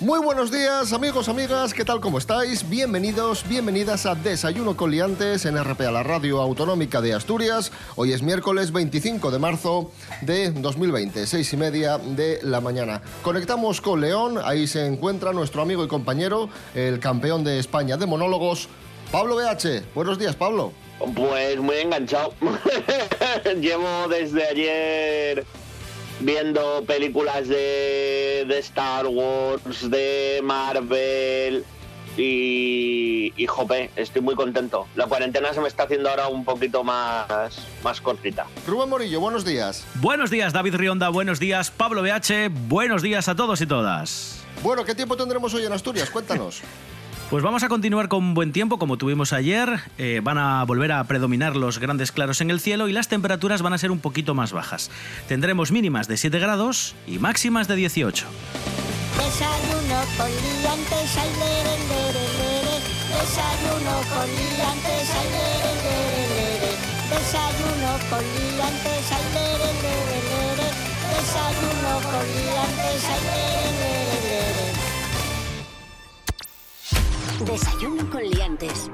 Muy buenos días, amigos, amigas, ¿qué tal? ¿Cómo estáis? Bienvenidos, bienvenidas a Desayuno con Liantes en RPA, la radio autonómica de Asturias. Hoy es miércoles 25 de marzo de 2020, seis y media de la mañana. Conectamos con León, ahí se encuentra nuestro amigo y compañero, el campeón de España de monólogos, Pablo BH. Buenos días, Pablo. Pues muy enganchado. Llevo desde ayer viendo películas de, de Star Wars, de Marvel y, y jope, estoy muy contento. La cuarentena se me está haciendo ahora un poquito más, más cortita. Rubén Morillo, buenos días. Buenos días, David Rionda. Buenos días, Pablo BH. Buenos días a todos y todas. Bueno, ¿qué tiempo tendremos hoy en Asturias? Cuéntanos. Pues vamos a continuar con buen tiempo como tuvimos ayer. Eh, van a volver a predominar los grandes claros en el cielo y las temperaturas van a ser un poquito más bajas. Tendremos mínimas de 7 grados y máximas de 18. Desayuno con liantes, ay, lere, lere, lere. Desayuno con liantes, ay, lere, lere, lere. Desayuno con liantes, ay, lere, lere, lere. Desayuno con liantes, ay, lere, lere, lere. Desayuno con Liantes.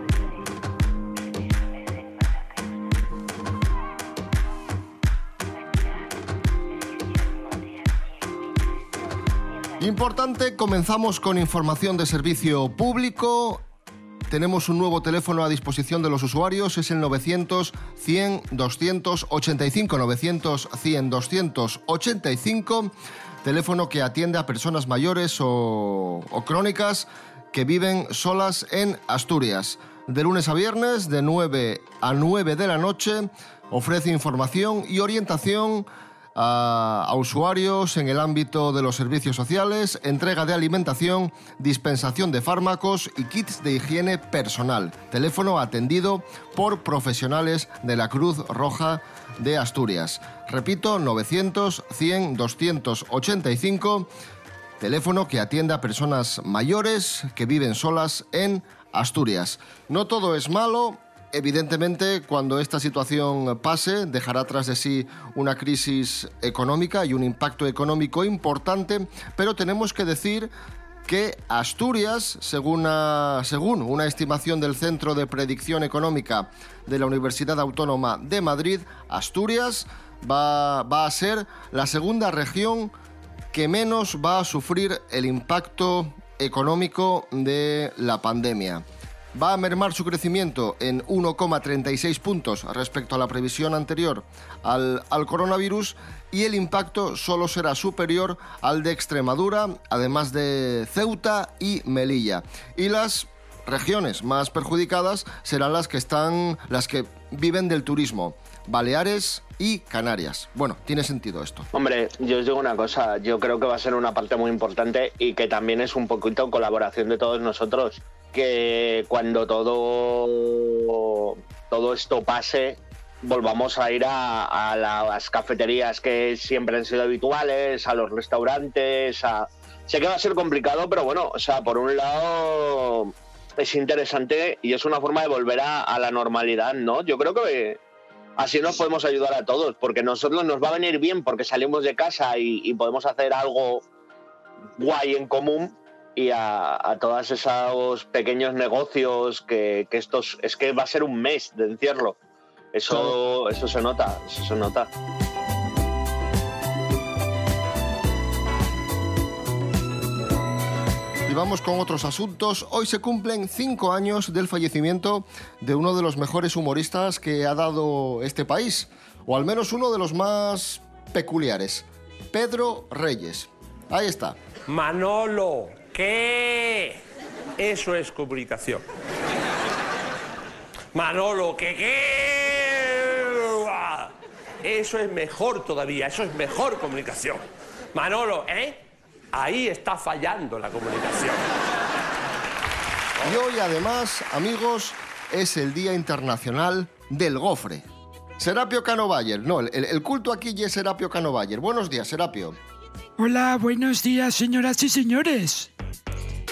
Importante, comenzamos con información de servicio público. Tenemos un nuevo teléfono a disposición de los usuarios, es el 900 100 285 900 100 285, teléfono que atiende a personas mayores o, o crónicas que viven solas en Asturias. De lunes a viernes, de 9 a 9 de la noche, ofrece información y orientación a, usuarios en el ámbito de los servicios sociales, entrega de alimentación, dispensación de fármacos y kits de higiene personal. Teléfono atendido por profesionales de la Cruz Roja de Asturias. Repito, 900 100 285 teléfono que atiende a personas mayores que viven solas en Asturias. No todo es malo. Evidentemente, cuando esta situación pase, dejará tras de sí una crisis económica y un impacto económico importante, pero tenemos que decir que Asturias, según una, según una estimación del Centro de Predicción Económica de la Universidad Autónoma de Madrid, Asturias va, va a ser la segunda región que menos va a sufrir el impacto económico de la pandemia. Va a mermar su crecimiento en 1,36 puntos respecto a la previsión anterior al, coronavirus y el impacto solo será superior al de Extremadura, además de Ceuta y Melilla. Y las regiones más perjudicadas serán las que están las que viven del turismo. Baleares y Canarias. Bueno, tiene sentido esto. Hombre, yo os digo una cosa, yo creo que va a ser una parte muy importante y que también es un poquito colaboración de todos nosotros, que cuando todo, todo esto pase, volvamos a ir a, las cafeterías que siempre han sido habituales, a los restaurantes, a... Sé que va a ser complicado, pero bueno, o sea, por un lado es interesante y es una forma de volver a la normalidad, ¿no? Yo creo que así nos podemos ayudar a todos, porque nosotros nos va a venir bien porque salimos de casa y, y podemos hacer algo guay en común y a, a todos esos pequeños negocios que, que, estos es que va a ser un mes de encierro. Eso, eso se nota, eso se nota. Vamos con otros asuntos. Hoy se cumplen cinco años del fallecimiento de uno de los mejores humoristas que ha dado este país, o al menos uno de los más peculiares, Pedro Reyes. Ahí está. Manolo, ¿qué? Eso es comunicación. Manolo, ¿qué qué? Eso es mejor todavía, eso es mejor comunicación. Manolo, ¿eh? Ahí está fallando la comunicación. Y hoy además, amigos, es el Día Internacional del Gofre. Serapio Cano Bayer, no, el, el culto aquí ya es Serapio Cano Bayer. Buenos días, Serapio. Hola, buenos días, señoras y señores.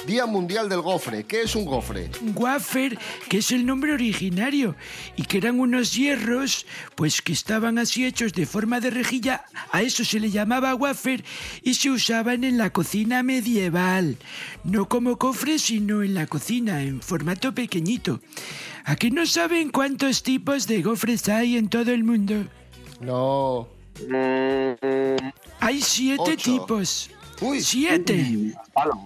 Día Mundial del Gofre. ¿Qué es un gofre? Wafer, que es el nombre originario, y que eran unos hierros, pues que estaban así hechos de forma de rejilla, a eso se le llamaba wafer y se usaban en la cocina medieval. No como cofre, sino en la cocina, en formato pequeñito. ¿A que no saben cuántos tipos de gofres hay en todo el mundo? No. Hay siete Ocho. tipos. Uy. Siete.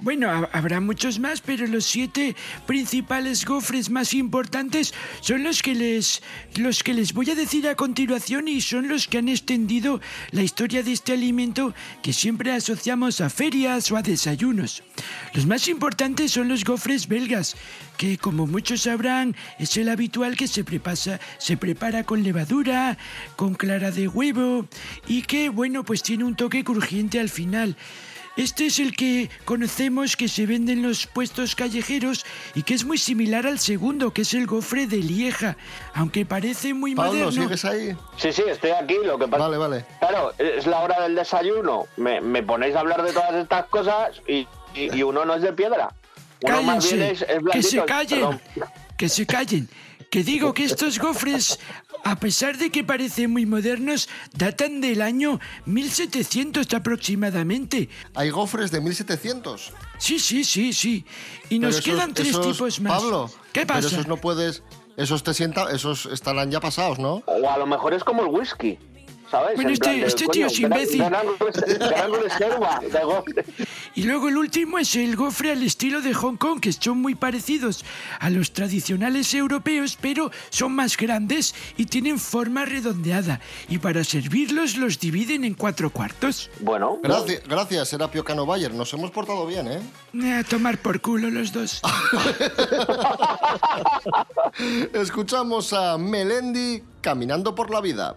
Bueno, ha- habrá muchos más, pero los siete principales gofres más importantes son los que les los que les voy a decir a continuación y son los que han extendido la historia de este alimento que siempre asociamos a ferias o a desayunos. Los más importantes son los gofres belgas, que como muchos sabrán es el habitual que se prepara, se prepara con levadura, con clara de huevo y que bueno, pues tiene un toque crujiente al final. Este es el que conocemos que se vende en los puestos callejeros y que es muy similar al segundo, que es el gofre de Lieja, aunque parece muy Pablo, moderno. ¿sigues ahí? Sí, sí, estoy aquí. Lo que pasa Vale, vale. Claro, es la hora del desayuno. Me, me ponéis a hablar de todas estas cosas y, y- y uno no es de piedra. Uno más Cállense, bien es, es que se callen, Perdón. que se callen. Que digo que estos gofres, a pesar de que parecen muy modernos, datan del año 1700 aproximadamente. Hay gofres de 1700. Sí, sí, sí, sí. Y nos Pero esos- quedan tres esos- tipos más. Pablo, ¿Qué Pero pasa? esos no puedes... Esos te sientan... Esos estarán ya pasados, ¿no? O a lo mejor es como el whisky. ¿Sabes? Bueno, En este- de, este coño, tío es gran- imbécil. gran res- gran reserva de gofre. Y luego el último es el gofre al estilo de Hong Kong, que son muy parecidos a los tradicionales europeos, pero son más grandes y tienen forma redondeada. Y para servirlos los dividen en cuatro cuartos. Bueno, Gracias, gracias Serapio Cano Bayer. Nos hemos portado bien, ¿eh? Eh, A tomar por culo los dos. Escuchamos a Melendi caminando por la vida.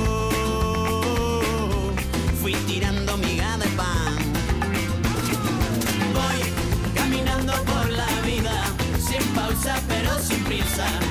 sin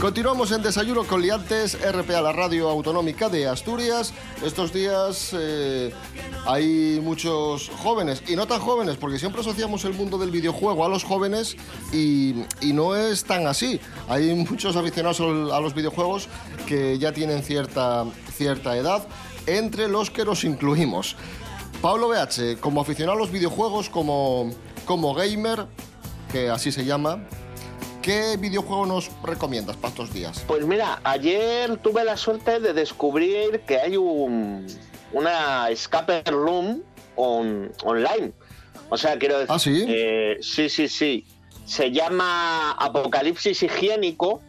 Continuamos en Desayuno con Liantes, RPA, la radio autonómica de Asturias. Estos días eh, hay muchos jóvenes, y no tan jóvenes, porque siempre asociamos el mundo del videojuego a los jóvenes y, y no es tan así. Hay muchos aficionados a los videojuegos que ya tienen cierta, cierta edad, entre los que nos incluimos. Pablo BH, como aficionado a los videojuegos, como, como gamer, que así se llama, ¿Qué videojuego nos recomiendas para estos días? Pues mira, ayer tuve la suerte de descubrir que hay un, una escape room on- online. O sea, quiero decir. ¿Ah, sí? eh, sí, sí, sí. Se llama Apocalipsis Higiénico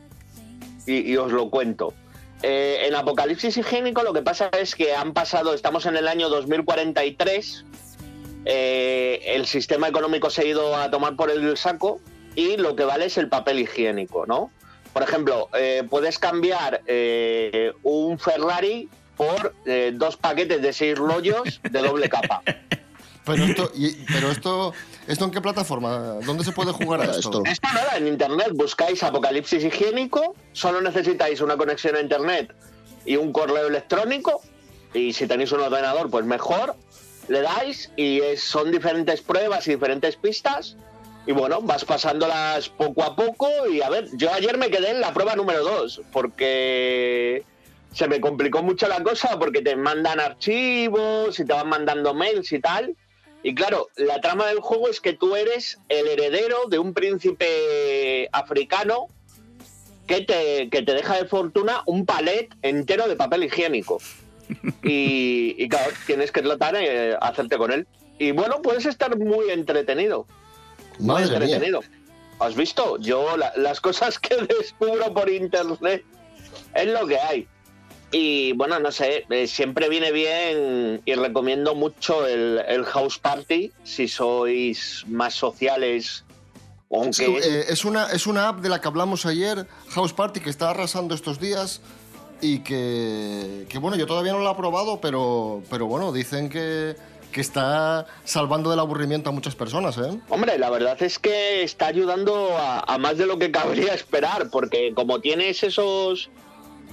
y, y os lo cuento. Eh, en Apocalipsis Higiénico lo que pasa es que han pasado, estamos en el año 2043, eh, el sistema económico se ha ido a tomar por el saco y lo que vale es el papel higiénico, ¿no? Por ejemplo, eh, puedes cambiar un Ferrari por dos paquetes de seis rollos de doble capa. Pero esto, y- pero esto, ¿esto en qué plataforma? ¿Dónde se puede jugar a esto? Esto nada, en internet buscáis apocalipsis higiénico, solo necesitáis una conexión a internet y un correo electrónico, y si tenéis un ordenador, pues mejor, le dais y es- son diferentes pruebas y diferentes pistas, y bueno, vas pasándolas poco a poco, y a ver, yo ayer me quedé en la prueba número 2, porque se me complicó mucho la cosa, porque te mandan archivos y te van mandando mails y tal, y claro, la trama del juego es que tú eres el heredero de un príncipe africano que te, que te deja de fortuna un palet entero de papel higiénico. Y, y claro, tienes que tratar de hacerte con él. Y bueno, puedes estar muy entretenido. Muy Madre mía. entretenido. ¿Has visto? Yo la- las cosas que descubro por internet es lo que hay. Y bueno, no sé, eh, siempre viene bien y recomiendo mucho el, el House Party si sois más sociales. Aunque Sí, eh, es, una, es una app de la que hablamos ayer, House Party, que está arrasando estos días y que, que, bueno, yo todavía no la he probado, pero, pero bueno, dicen que, que está salvando del aburrimiento a muchas personas, ¿eh? Hombre, la verdad es que está ayudando a, a más de lo que cabría esperar, porque como tienes esos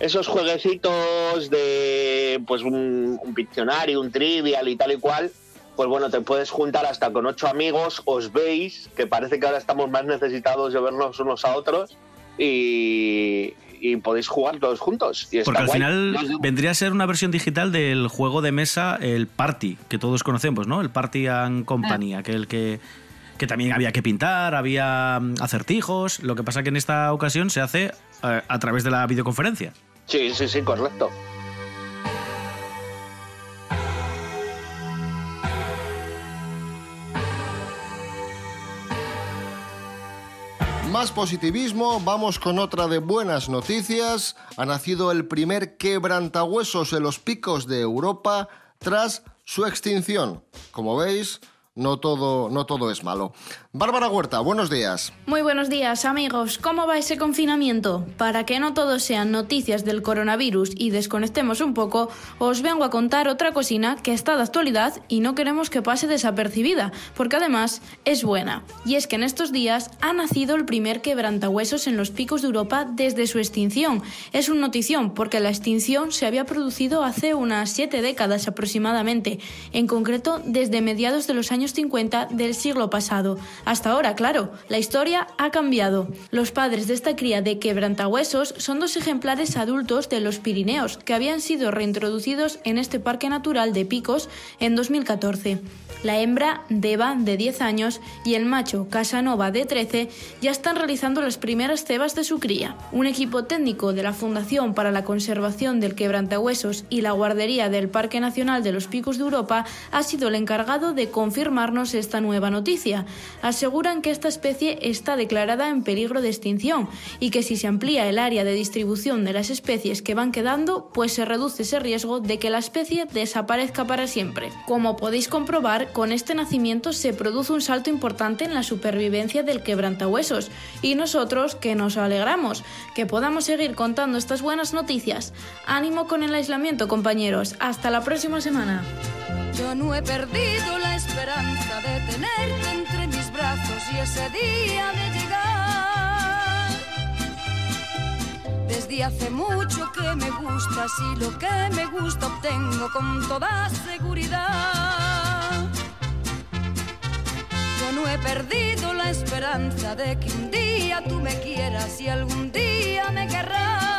esos jueguecitos de pues un, un Pictionary, un trivial y tal y cual, pues bueno, te puedes juntar hasta con ocho amigos, os veis, que parece que ahora estamos más necesitados de vernos unos a otros, y, y podéis jugar todos juntos. Y está Porque al guay. final vendría a ser una versión digital del juego de mesa, el Party, que todos conocemos, ¿no? El Party and Company, aquel que, que también había que pintar, había mm, acertijos. Lo que pasa que en esta ocasión se hace eh, a través de la videoconferencia. Sí, sí, sí, correcto. Más positivismo, vamos con otra de buenas noticias. Ha nacido el primer quebrantahuesos en los picos de Europa tras su extinción. Como veis, no todo, no todo es malo. Bárbara Huerta, buenos días. Muy buenos días amigos, ¿cómo va ese confinamiento? Para que no todo sean noticias del coronavirus y desconectemos un poco, os vengo a contar otra cocina que está de actualidad y no queremos que pase desapercibida, porque además es buena. Y es que en estos días ha nacido el primer quebrantahuesos en los picos de Europa desde su extinción. Es una notición porque la extinción se había producido hace unas siete décadas aproximadamente, en concreto desde mediados de los años 50 del siglo pasado. Hasta ahora, claro, la historia ha cambiado. Los padres de esta cría de quebrantahuesos son dos ejemplares adultos de los Pirineos que habían sido reintroducidos en este parque natural de Picos en 2014. La hembra, Deva, de 10 años, y el macho, Casanova, de 13, ya están realizando las primeras cebas de su cría. Un equipo técnico de la Fundación para la Conservación del Quebrantahuesos y la Guardería del Parque Nacional de los Picos de Europa ha sido el encargado de confirmarnos esta nueva noticia. Aseguran que esta especie está declarada en peligro de extinción y que si se amplía el área de distribución de las especies que van quedando, pues se reduce ese riesgo de que la especie desaparezca para siempre. Como podéis comprobar, con este nacimiento se produce un salto importante en la supervivencia del quebrantahuesos y nosotros que nos alegramos que podamos seguir contando estas buenas noticias. Ánimo con el aislamiento, compañeros. Hasta la próxima semana. Yo no he perdido la esperanza de tenerte entre mis brazos y ese día de llegar. Desde hace mucho que me gustas y lo que me gusta obtengo con toda seguridad. Yo no he perdido la esperanza de que un día tú me quieras y algún día me querrás.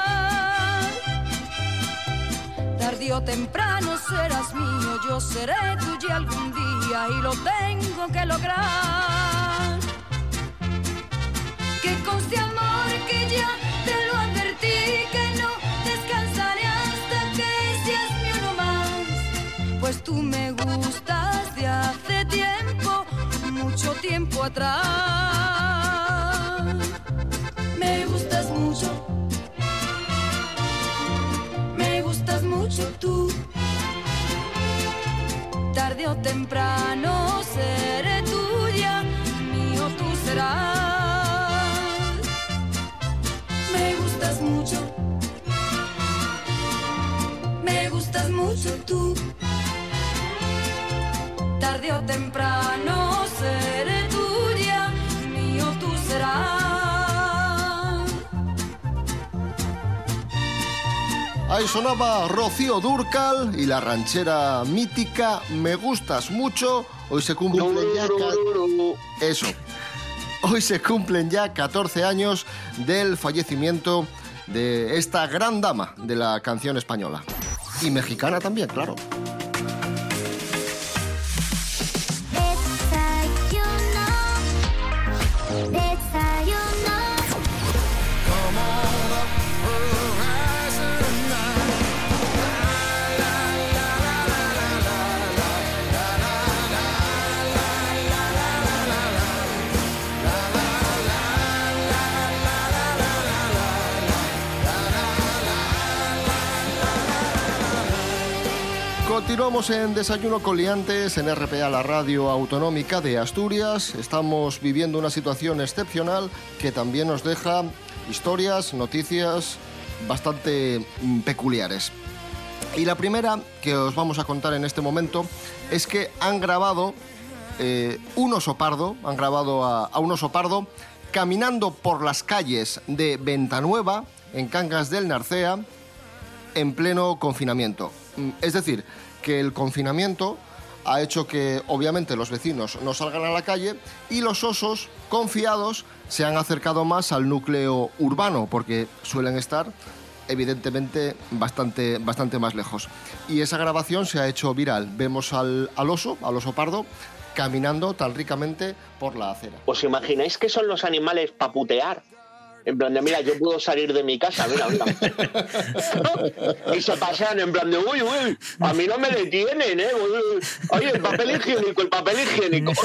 Tarde o temprano serás mío, yo seré tuya algún día y lo tengo que lograr. Que conste amor que ya te lo advertí, que no descansaré hasta que seas mi uno más. Pues tú me gustas de hace tiempo, mucho tiempo atrás. Ahí sonaba Rocío Durcal y la ranchera mítica Me gustas mucho. Hoy se cumplen ya eso. Hoy se cumplen ya 14 años del fallecimiento de esta gran dama de la canción española. Y mexicana también, claro. Continuamos en Desayuno con Liantes en RPA, la radio autonómica de Asturias. Estamos viviendo una situación excepcional que también nos deja historias, noticias bastante mm, peculiares. Y la primera que os vamos a contar en este momento es que han grabado eh, un oso pardo, han grabado a, a un oso pardo caminando por las calles de Ventanueva, en Cangas del Narcea, en pleno confinamiento. Mm, Es decir, que el confinamiento ha hecho que obviamente los vecinos no salgan a la calle y los osos confiados se han acercado más al núcleo urbano porque suelen estar evidentemente bastante, bastante más lejos. Y esa grabación se ha hecho viral. Vemos al, al oso, al oso pardo, caminando tan ricamente por la acera. ¿Os imagináis que son los animales para putear? En plan de, mira, yo puedo salir de mi casa, mira, mira. y se pasean en plan de, uy, uy, a mí no me detienen, ¿eh? Uy, uy. Oye, el papel higiénico, el papel higiénico.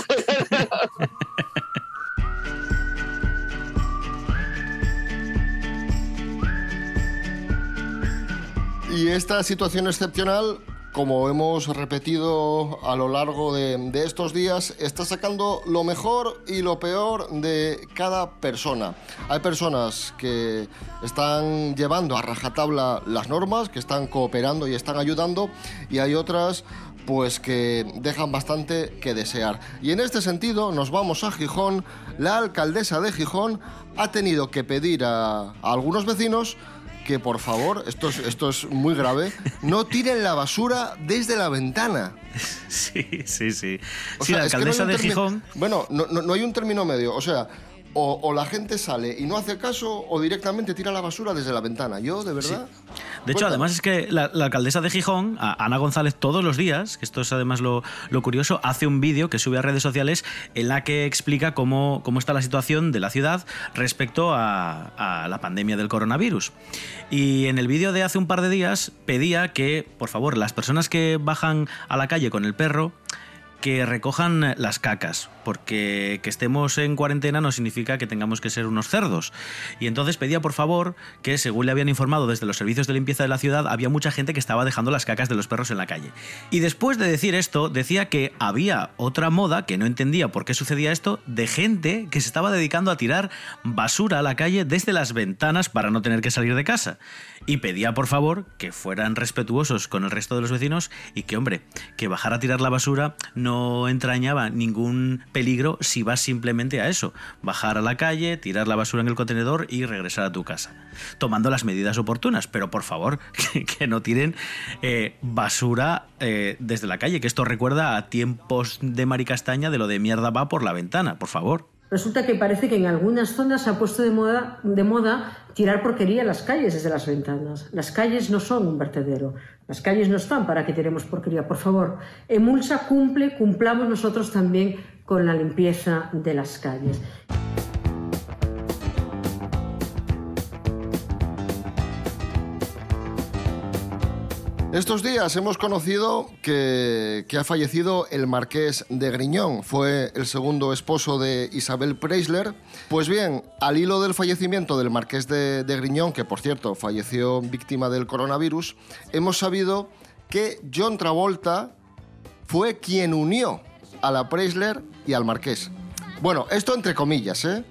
Y esta situación excepcional, como hemos repetido a lo largo de, estos días, está sacando lo mejor y lo peor de cada persona. Hay personas que están llevando a rajatabla las normas, que están cooperando y están ayudando, y hay otras pues que dejan bastante que desear. Y en este sentido nos vamos a Gijón. La alcaldesa de Gijón ha tenido que pedir a algunos vecinos que por favor, esto es, esto es muy grave, no tiren la basura desde la ventana. Sí, sí, sí. O sí, sea, la no alcaldesa de Gijón. Bueno, no, no- no hay un término medio. O sea, o, o la gente sale y no hace caso o directamente tira la basura desde la ventana. Yo, de verdad. De hecho, además es que la, la alcaldesa de Gijón, Ana González, todos los días, que esto es además lo, lo curioso, hace un vídeo que sube a redes sociales en la que explica cómo, cómo está la situación de la ciudad respecto a, a la pandemia del coronavirus. Y en el vídeo de hace un par de días pedía que, por favor, las personas que bajan a la calle con el perro, que recojan las cacas, porque que estemos en cuarentena no significa que tengamos que ser unos cerdos. Y entonces pedía por favor que, según le habían informado desde los servicios de limpieza de la ciudad, había mucha gente que estaba dejando las cacas de los perros en la calle. Y después de decir esto, decía que había otra moda, que no entendía por qué sucedía esto, de gente que se estaba dedicando a tirar basura a la calle desde las ventanas para no tener que salir de casa. Y pedía por favor que fueran respetuosos con el resto de los vecinos y que, hombre, que bajar a tirar la basura no entrañaba ningún peligro si vas simplemente a eso, bajar a la calle, tirar la basura en el contenedor y regresar a tu casa, tomando las medidas oportunas, pero por favor que, no tiren eh, basura eh, desde la calle, que esto recuerda a tiempos de Maricastaña de lo de mierda va por la ventana, por favor. Resulta que parece que en algunas zonas se ha puesto de moda, de moda tirar porquería a las calles desde las ventanas. Las calles no son un vertedero. Las calles no están para que tiremos porquería. Por favor, Emulsa cumple, cumplamos nosotros también con la limpieza de las calles. Estos días hemos conocido que, ha fallecido el marqués de Griñón. Fue el segundo esposo de Isabel Preisler. Pues bien, al hilo del fallecimiento del marqués de, de Griñón, que por cierto falleció víctima del coronavirus, hemos sabido que John Travolta fue quien unió a la Preisler y al Marqués. Bueno, esto entre comillas, ¿eh?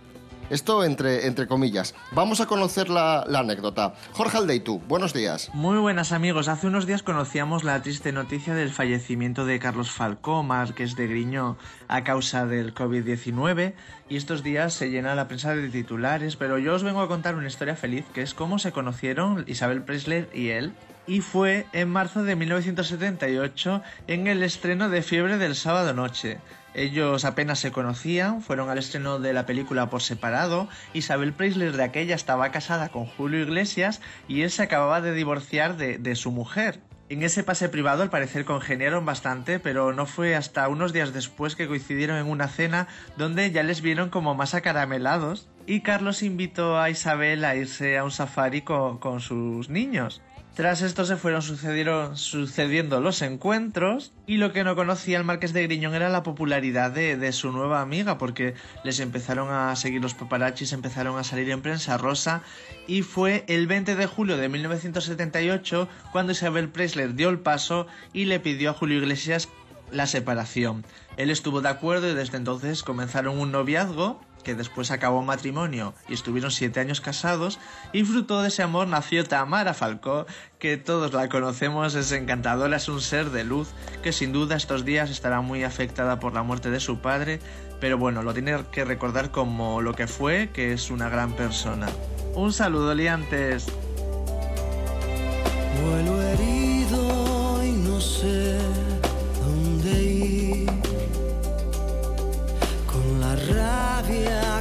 Esto entre, entre comillas. Vamos a conocer la, anécdota. Jorge Aldeitu, buenos días. Muy buenas amigos, hace unos días conocíamos la triste noticia del fallecimiento de Carlos Falcó, Márquez de Griñó, a causa del COVID-19 y estos días se llena la prensa de titulares, pero yo os vengo a contar una historia feliz que es cómo se conocieron Isabel Presley y él. Y fue en marzo de 1978 en el estreno de Fiebre del sábado noche. Ellos apenas se conocían, fueron al estreno de la película por separado. Isabel Preisler de aquella estaba casada con Julio Iglesias y él se acababa de divorciar de, de su mujer. En ese pase privado al parecer congeniaron bastante, pero no fue hasta unos días después que coincidieron en una cena donde ya les vieron como más acaramelados y Carlos invitó a Isabel a irse a un safari con, con sus niños. Tras esto se fueron sucediendo los encuentros y lo que no conocía el Marqués de Griñón era la popularidad de, de, su nueva amiga porque les empezaron a seguir los paparachis, empezaron a salir en prensa rosa y fue el 20 de julio de 1978 cuando Isabel Preisler dio el paso y le pidió a Julio Iglesias la separación. Él estuvo de acuerdo y desde entonces comenzaron un noviazgo que después acabó matrimonio y estuvieron siete años casados, y fruto de ese amor nació Tamara Falcó, que todos la conocemos, es encantadora, es un ser de luz, que sin duda estos días estará muy afectada por la muerte de su padre, pero bueno, lo tiene que recordar como lo que fue, que es una gran persona. Un saludo, liantes.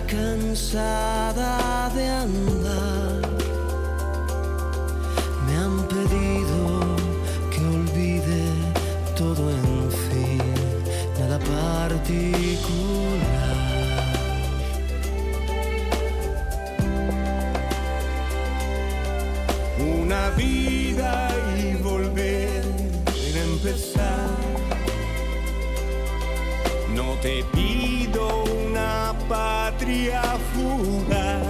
Cansada de andar. Me han pedido que olvide todo en fin, nada particular. Una vida y volver a empezar. No te pido quería fugar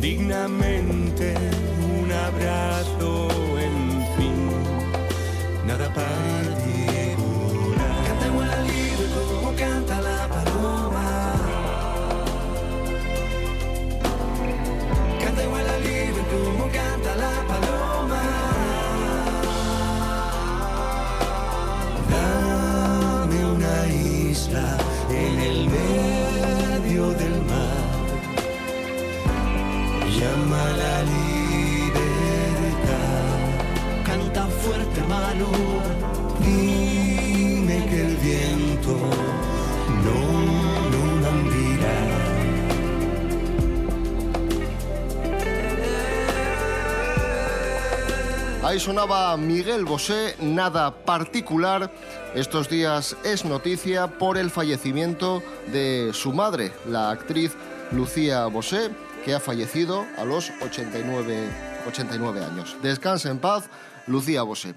dignamente. Ahí sonaba Miguel Bosé, nada particular. Estos días es noticia por el fallecimiento de su madre, la actriz Lucía Bosé, que ha fallecido a los 89, 89 años. Descansa en paz, Lucía Bosé.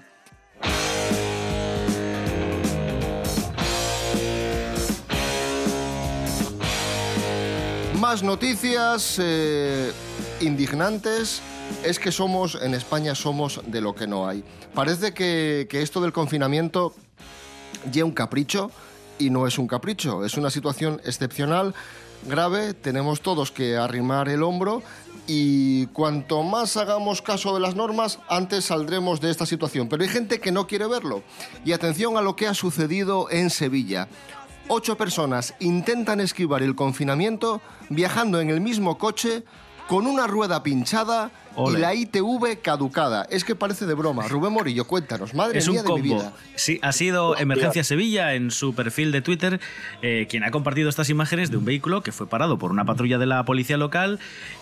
Más noticias eh, indignantes. Es que somos, en España somos de lo que no hay. Parece que, esto del confinamiento ya un capricho y no es un capricho, es una situación excepcional, grave, tenemos todos que arrimar el hombro y cuanto más hagamos caso de las normas, antes saldremos de esta situación. Pero hay gente que no quiere verlo. Y atención a lo que ha sucedido en Sevilla. Ocho personas intentan esquivar el confinamiento viajando en el mismo coche con una rueda pinchada Ole. y la ITV caducada. Es que parece de broma. Rubén Morillo, cuéntanos, madre es mía un de mi combo. vida. Sí, ha sido Emergencia Sevilla en su perfil de Twitter eh, quien ha compartido estas imágenes de un vehículo que fue parado por una patrulla de la policía local.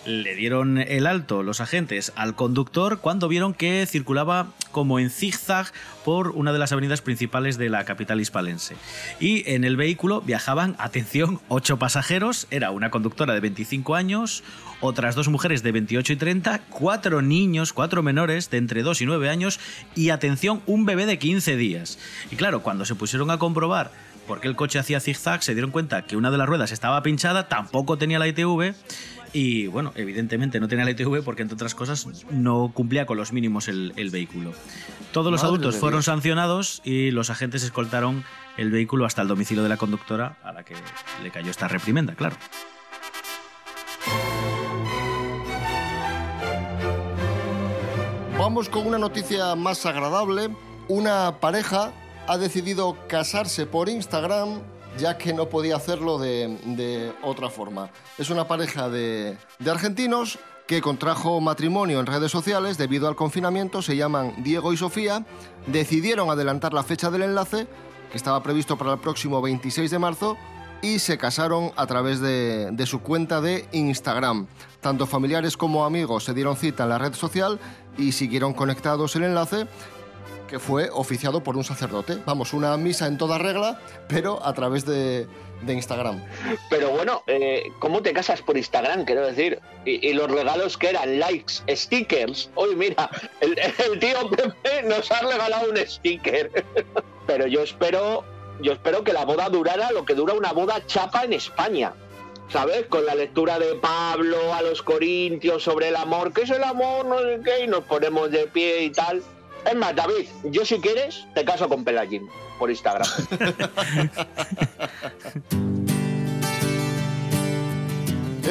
Le dieron el alto los agentes al conductor cuando vieron que circulaba como en zigzag por una de las avenidas principales de la capital hispalense. Y en el vehículo viajaban, atención, ocho pasajeros. Era una conductora de 25 años, otras dos mujeres de 28 y 30, cuatro niños, cuatro menores de entre 2 y 9 años y atención, un bebé de 15 días. Y claro, cuando se pusieron a comprobar por qué el coche hacía zigzag, se dieron cuenta que una de las ruedas estaba pinchada, tampoco tenía la ITV y bueno, evidentemente no tenía la ITV porque entre otras cosas no cumplía con los mínimos el, el vehículo. Todos los adultos fueron Dios. sancionados y los agentes escoltaron el vehículo hasta el domicilio de la conductora a la que le cayó esta reprimenda, claro. Vamos con una noticia más agradable. Una pareja ha decidido casarse por Instagram ya que no podía hacerlo de, otra forma. Es una pareja de, argentinos que contrajo matrimonio en redes sociales debido al confinamiento. Se llaman Diego y Sofía. Decidieron adelantar la fecha del enlace, que estaba previsto para el próximo 26 de marzo, y se casaron a través de su cuenta de Instagram. Tanto familiares como amigos se dieron cita en la red social y siguieron conectados el enlace que fue oficiado por un sacerdote. Vamos, una misa en toda regla, pero a través de, Instagram. Pero bueno, eh, ¿cómo te casas por Instagram? Quiero decir, y, y los regalos que eran likes, stickers. Hoy mira, el, el tío Pepe nos ha regalado un sticker. Pero yo espero, yo espero que la boda durara lo que dura una boda chapa en España. ¿Sabes? Con la lectura de Pablo a los Corintios sobre el amor, ¿qué es el amor? No sé qué, y nos ponemos de pie y tal. Es más, David, yo si quieres, te caso con Pelagín por Instagram.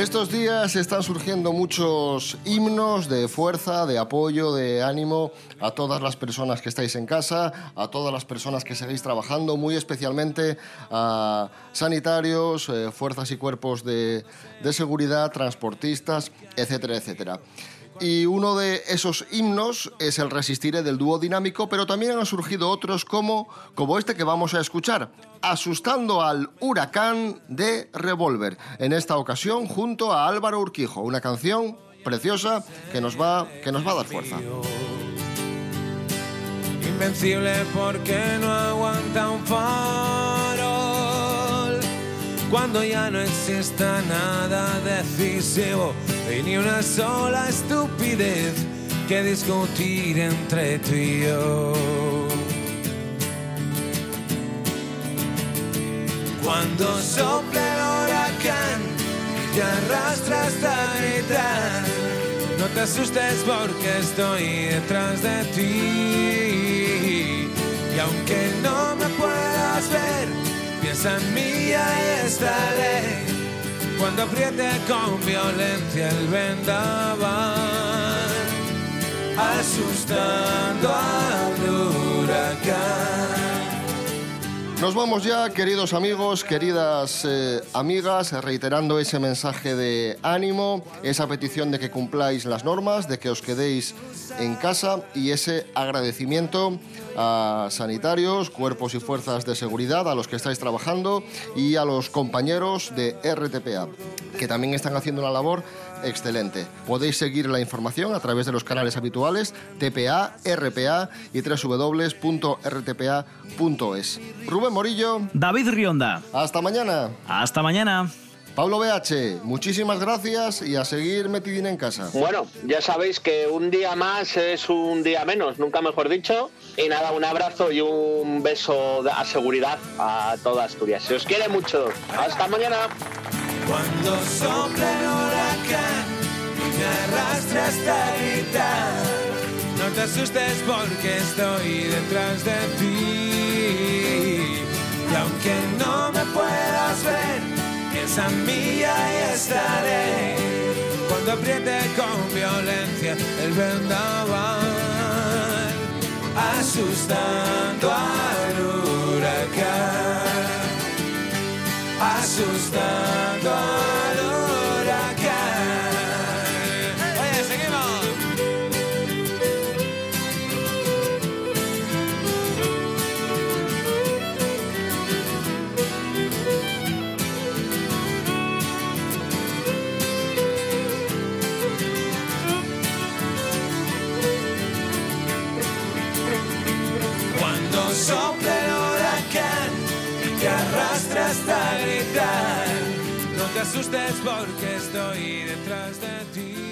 Estos días están surgiendo muchos himnos de fuerza, de apoyo, de ánimo a todas las personas que estáis en casa, a todas las personas que seguís trabajando, muy especialmente a sanitarios, eh, fuerzas y cuerpos de, de seguridad, transportistas, etcétera, etcétera. Y uno de esos himnos es el Resistiré del dúo dinámico, pero también han surgido otros como, como este que vamos a escuchar, Asustando al huracán de Revolver. En esta ocasión junto a Álvaro Urquijo, una canción preciosa que nos va, que nos va a dar fuerza. Invencible porque no aguanta un farol. Cuando ya no exista nada decisivo y ni una sola estupidez que discutir entre tú y yo. Cuando sople el huracán y te arrastra hasta gritar, no te asustes porque estoy detrás de ti. Y aunque no me puedas ver, piensa en mí y estaré. Cuando apriete con violencia el vendaval, asustando al huracán. Nos vamos ya, queridos amigos, queridas eh, amigas, reiterando ese mensaje de ánimo, esa petición de que cumpláis las normas, de que os quedéis en casa y ese agradecimiento a sanitarios, cuerpos y fuerzas de seguridad, a los que estáis trabajando y a los compañeros de RTPA, que también están haciendo una labor excelente. Podéis seguir la información a través de los canales habituales TPA, RPA y www.rtpa.es. Rubén Morillo. David Rionda. Hasta mañana. Hasta mañana. Pablo BH, muchísimas gracias y a seguir metidín en casa. Bueno, ya sabéis que un día más es un día menos, nunca mejor dicho. Y nada, un abrazo y un beso a seguridad a toda Asturias. Se os quiere mucho. Hasta mañana. Cuando sople el huracán y me arrastre hasta gritar, no te asustes porque estoy detrás de ti. Y aunque no me puedas ver, piensa en mí y ahí estaré. Cuando apriete con violencia el vendaval, asustando al huracán asustando te asustes porque estoy detrás de ti.